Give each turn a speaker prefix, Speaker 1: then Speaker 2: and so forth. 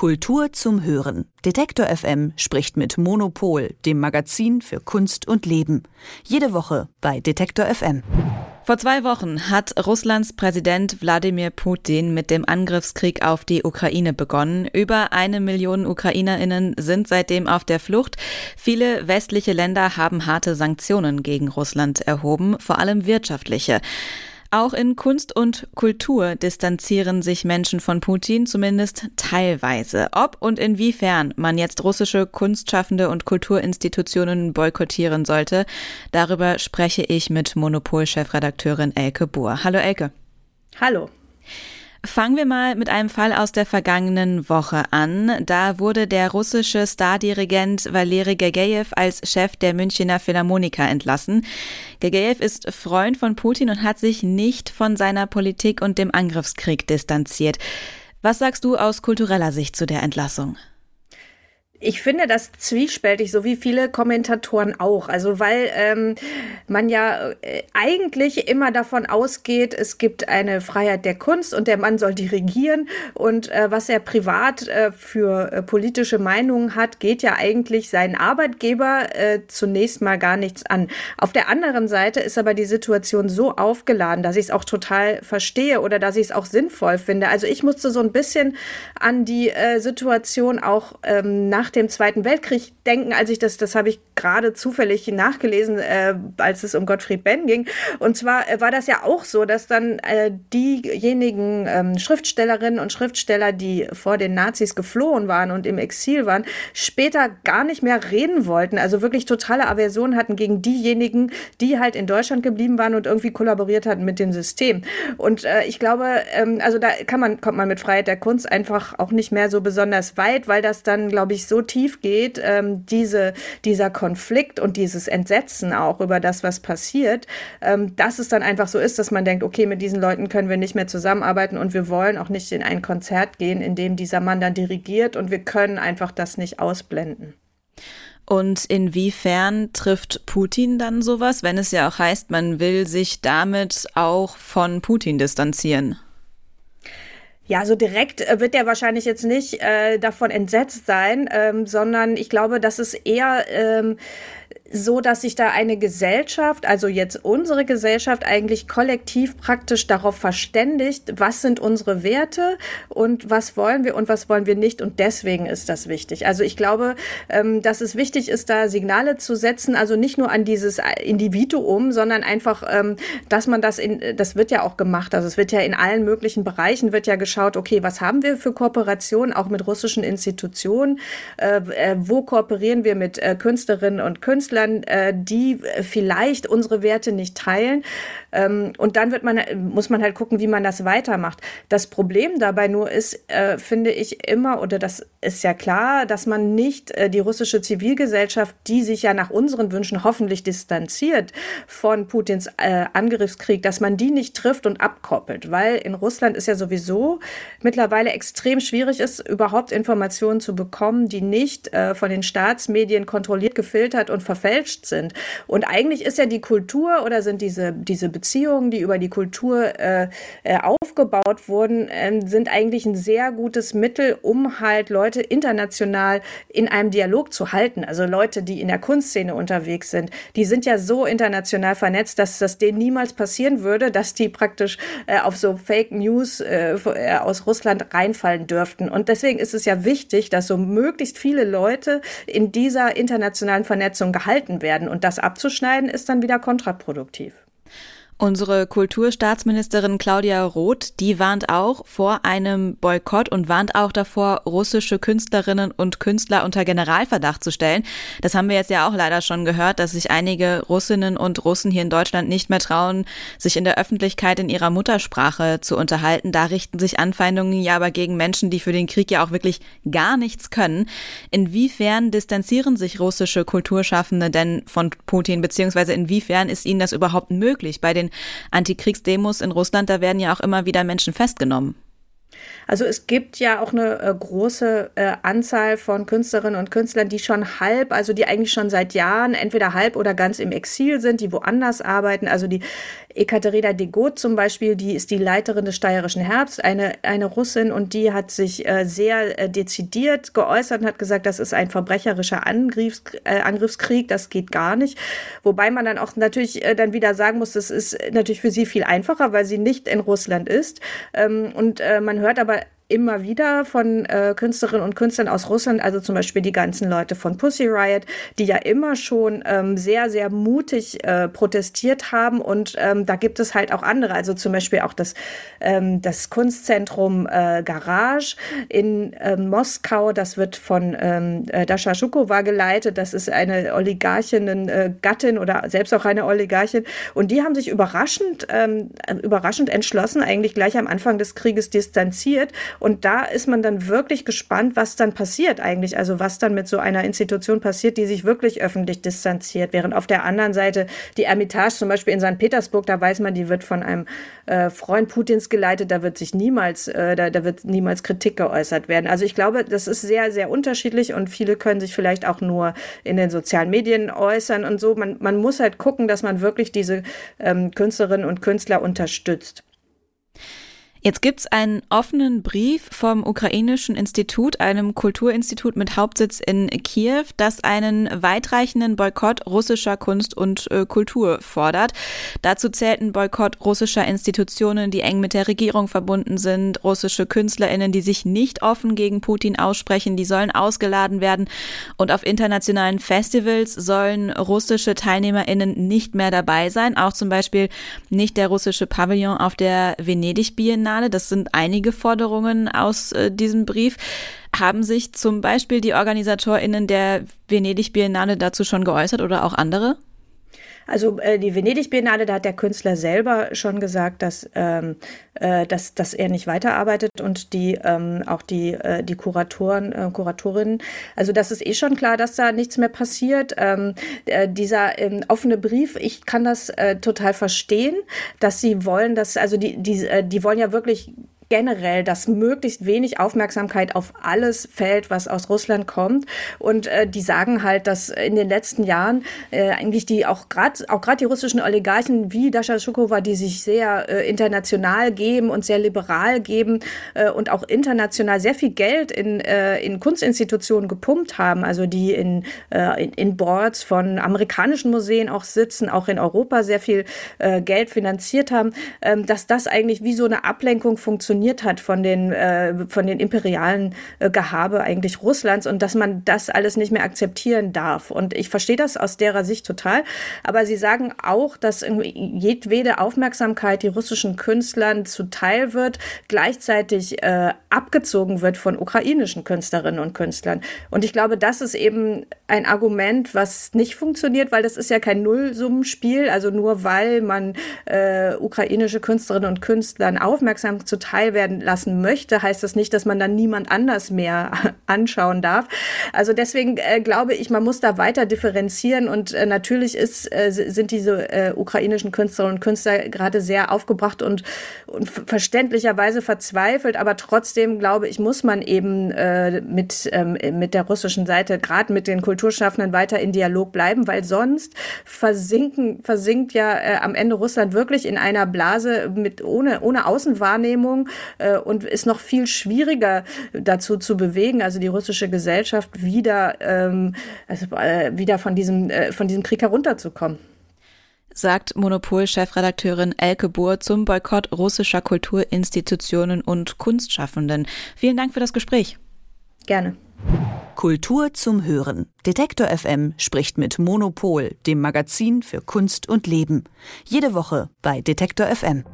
Speaker 1: Kultur zum Hören. Detektor FM spricht mit Monopol, dem Magazin für Kunst und Leben. Jede Woche bei Detektor FM.
Speaker 2: Vor zwei Wochen hat Russlands Präsident Wladimir Putin mit dem Angriffskrieg auf die Ukraine begonnen. Über eine Million Ukrainerinnen sind seitdem auf der Flucht. Viele westliche Länder haben harte Sanktionen gegen Russland erhoben, vor allem wirtschaftliche. Auch in Kunst und Kultur distanzieren sich Menschen von Putin, zumindest teilweise. Ob und inwiefern man jetzt russische Kunstschaffende und Kulturinstitutionen boykottieren sollte, darüber spreche ich mit Monopol-Chefredakteurin Elke Buhr. Hallo Elke.
Speaker 3: Hallo.
Speaker 2: Fangen wir mal mit einem Fall aus der vergangenen Woche an. Da wurde der russische Stardirigent Valery Gergiev als Chef der Münchner Philharmoniker entlassen. Gergiev ist Freund von Putin und hat sich nicht von seiner Politik und dem Angriffskrieg distanziert. Was sagst du aus kultureller Sicht zu der Entlassung?
Speaker 3: Ich finde das zwiespältig, so wie viele Kommentatoren auch. Also weil ähm, man ja äh, eigentlich immer davon ausgeht, es gibt eine Freiheit der Kunst und der Mann soll dirigieren. Und äh, was er privat äh, für äh, politische Meinungen hat, geht ja eigentlich seinen Arbeitgeber äh, zunächst mal gar nichts an. Auf der anderen Seite ist aber die Situation so aufgeladen, dass ich es auch total verstehe oder dass ich es auch sinnvoll finde. Also ich musste so ein bisschen an die Situation auch ähm, nach nach dem Zweiten Weltkrieg denken, als ich das, das habe ich gerade zufällig nachgelesen, äh, als es um Gottfried Benn ging. Und zwar äh, war das ja auch so, dass dann äh, diejenigen ähm, Schriftstellerinnen und Schriftsteller, die vor den Nazis geflohen waren und im Exil waren, später gar nicht mehr reden wollten. Also wirklich totale Aversion hatten gegen diejenigen, die halt in Deutschland geblieben waren und irgendwie kollaboriert hatten mit dem System. Und äh, ich glaube, ähm, also da kann man, kommt man mit Freiheit der Kunst einfach auch nicht mehr so besonders weit, weil das dann, glaube ich, so tief geht, ähm, diese, dieser Konflikt und dieses Entsetzen auch über das, was passiert, ähm, dass es dann einfach so ist, dass man denkt, okay, mit diesen Leuten können wir nicht mehr zusammenarbeiten und wir wollen auch nicht in ein Konzert gehen, in dem dieser Mann dann dirigiert und wir können einfach das nicht ausblenden.
Speaker 2: Und inwiefern trifft Putin dann sowas, wenn es ja auch heißt, man will sich damit auch von Putin distanzieren?
Speaker 3: Ja, so direkt äh, wird er wahrscheinlich jetzt nicht äh, davon entsetzt sein, ähm, sondern ich glaube, dass es eher ähm, so, dass sich da eine Gesellschaft, also jetzt unsere Gesellschaft eigentlich kollektiv praktisch darauf verständigt, was sind unsere Werte und was wollen wir und was wollen wir nicht. Und deswegen ist das wichtig. Also ich glaube, ähm, dass es wichtig ist, da Signale zu setzen, also nicht nur an dieses Individuum, sondern einfach, ähm, dass man das in, das wird ja auch gemacht. Also es wird ja in allen möglichen Bereichen wird ja geschaut, okay, was haben wir für Kooperationen, auch mit russischen Institutionen? Äh, äh, wo kooperieren wir mit äh, Künstlerinnen und Künstlern? Künstlern, äh, die vielleicht unsere Werte nicht teilen. Ähm, und dann wird man, muss man halt gucken, wie man das weitermacht. Das Problem dabei nur ist, äh, finde ich immer, oder das ist ja klar, dass man nicht äh, die russische Zivilgesellschaft, die sich ja nach unseren Wünschen hoffentlich distanziert von Putins äh, Angriffskrieg, dass man die nicht trifft und abkoppelt. Weil in Russland ist ja sowieso mittlerweile extrem schwierig ist, überhaupt Informationen zu bekommen, die nicht äh, von den Staatsmedien kontrolliert, gefiltert und verfälscht sind. Und eigentlich ist ja die Kultur oder sind diese, diese Beziehungen, die über die Kultur äh, äh, aufgebaut wurden, äh, sind eigentlich ein sehr gutes Mittel, um halt Leute international in einem Dialog zu halten. Also Leute, die in der Kunstszene unterwegs sind, die sind ja so international vernetzt, dass das denen niemals passieren würde, dass die praktisch äh, auf so Fake News äh, äh, aus Russland reinfallen dürften. Und deswegen ist es ja wichtig, dass so möglichst viele Leute in dieser internationalen Vernetzung gehalten gehalten werden. Und das abzuschneiden ist dann wieder kontraproduktiv.
Speaker 2: Unsere Kulturstaatsministerin Claudia Roth, die warnt auch vor einem Boykott und warnt auch davor, russische Künstlerinnen und Künstler unter Generalverdacht zu stellen. Das haben wir jetzt ja auch leider schon gehört, dass sich einige Russinnen und Russen hier in Deutschland nicht mehr trauen, sich in der Öffentlichkeit in ihrer Muttersprache zu unterhalten. Da richten sich Anfeindungen ja aber gegen Menschen, die für den Krieg ja auch wirklich gar nichts können. Inwiefern distanzieren sich russische Kulturschaffende denn von Putin, beziehungsweise inwiefern ist ihnen das überhaupt möglich bei den Antikriegsdemos in Russland, da werden ja auch immer wieder Menschen festgenommen.
Speaker 3: Also es gibt ja auch eine äh, große äh, Anzahl von Künstlerinnen und Künstlern, die schon halb, also die eigentlich schon seit Jahren entweder halb oder ganz im Exil sind, die woanders arbeiten. Also die Ekaterina Degot zum Beispiel, die ist die Leiterin des Steirischen Herbst, eine, eine Russin und die hat sich äh, sehr äh, dezidiert geäußert und hat gesagt, das ist ein verbrecherischer Angriffs, äh, Angriffskrieg, das geht gar nicht. Wobei man dann auch natürlich äh, dann wieder sagen muss, das ist natürlich für sie viel einfacher, weil sie nicht in Russland ist. Ähm, und man hört aber immer wieder von äh, Künstlerinnen und Künstlern aus Russland, also zum Beispiel die ganzen Leute von Pussy Riot, die ja immer schon ähm, sehr, sehr mutig äh, protestiert haben. Und ähm, da gibt es halt auch andere, also zum Beispiel auch das, ähm, das Kunstzentrum äh, Garage in ähm, Moskau, das wird von ähm, äh, Dasha Schukova geleitet. Das ist eine Oligarchin, äh, Gattin oder selbst auch eine Oligarchin. Und die haben sich überraschend, ähm, überraschend entschlossen, eigentlich gleich am Anfang des Krieges distanziert und da ist man dann wirklich gespannt, was dann passiert eigentlich. Also was dann mit so einer Institution passiert, die sich wirklich öffentlich distanziert. Während auf der anderen Seite die Ermitage zum Beispiel in St. Petersburg, da weiß man, die wird von einem äh, Freund Putins geleitet. Da wird sich niemals, äh, da, da wird niemals Kritik geäußert werden. Also ich glaube, das ist sehr, sehr unterschiedlich und viele können sich vielleicht auch nur in den sozialen Medien äußern und so. Man, man muss halt gucken, dass man wirklich diese ähm, Künstlerinnen und Künstler unterstützt.
Speaker 2: Jetzt gibt's einen offenen Brief vom Ukrainischen Institut, einem Kulturinstitut mit Hauptsitz in Kiew, das einen weitreichenden Boykott russischer Kunst und äh, Kultur fordert. Dazu zählt ein Boykott russischer Institutionen, die eng mit der Regierung verbunden sind, russische Künstlerinnen, die sich nicht offen gegen Putin aussprechen, die sollen ausgeladen werden und auf internationalen Festivals sollen russische Teilnehmerinnen nicht mehr dabei sein, auch zum Beispiel nicht der russische Pavillon auf der Venedig Biennale Biennale, das sind einige Forderungen aus äh, diesem Brief. Haben sich zum Beispiel die OrganisatorInnen der Venedig Biennale dazu schon geäußert oder auch andere?
Speaker 3: Also äh, die Venedig Biennale, da hat der Künstler selber schon gesagt, dass, ähm, äh, dass, dass er nicht weiterarbeitet und die ähm, auch die, äh, die Kuratoren, äh, Kuratorinnen. Also das ist eh schon klar, dass da nichts mehr passiert. Ähm, äh, dieser ähm, offene Brief, ich kann das äh, total verstehen, dass sie wollen, dass, also die, die, die wollen ja wirklich generell, dass möglichst wenig Aufmerksamkeit auf alles fällt, was aus Russland kommt. Und äh, die sagen halt, dass in den letzten Jahren äh, eigentlich die auch gerade auch gerade die russischen Oligarchen wie Dasha Schukova, die sich sehr äh, international geben und sehr liberal geben äh, und auch international sehr viel Geld in, äh, in Kunstinstitutionen gepumpt haben, also die in, äh, in, in Boards von amerikanischen Museen auch sitzen, auch in Europa sehr viel äh, Geld finanziert haben, äh, dass das eigentlich wie so eine Ablenkung funktioniert funktioniert hat von den, äh, von den imperialen äh, Gehabe eigentlich Russlands und dass man das alles nicht mehr akzeptieren darf. Und ich verstehe das aus derer Sicht total. Aber sie sagen auch, dass jedwede Aufmerksamkeit die russischen Künstlern zuteil wird, gleichzeitig äh, abgezogen wird von ukrainischen Künstlerinnen und Künstlern. Und ich glaube, das ist eben ein Argument, was nicht funktioniert, weil das ist ja kein Nullsummenspiel. Also nur weil man äh, ukrainische Künstlerinnen und Künstlern aufmerksam zuteil werden lassen möchte, heißt das nicht, dass man dann niemand anders mehr anschauen darf. Also deswegen äh, glaube ich, man muss da weiter differenzieren und äh, natürlich ist, äh, sind diese äh, ukrainischen Künstlerinnen und Künstler gerade sehr aufgebracht und, und verständlicherweise verzweifelt, aber trotzdem glaube ich, muss man eben äh, mit, ähm, mit der russischen Seite, gerade mit den Kulturschaffenden weiter in Dialog bleiben, weil sonst versinken, versinkt ja äh, am Ende Russland wirklich in einer Blase mit ohne, ohne Außenwahrnehmung äh, und ist noch viel schwieriger dazu zu bewegen, also die russische Gesellschaft wieder, ähm, also, äh, wieder von diesem, äh, von diesem Krieg herunterzukommen
Speaker 2: sagt Monopol-Chefredakteurin Elke Bohr zum Boykott russischer Kulturinstitutionen und Kunstschaffenden. Vielen Dank für das Gespräch.
Speaker 3: Gerne.
Speaker 1: Kultur zum Hören. Detektor FM spricht mit Monopol, dem Magazin für Kunst und Leben. Jede Woche bei Detektor FM.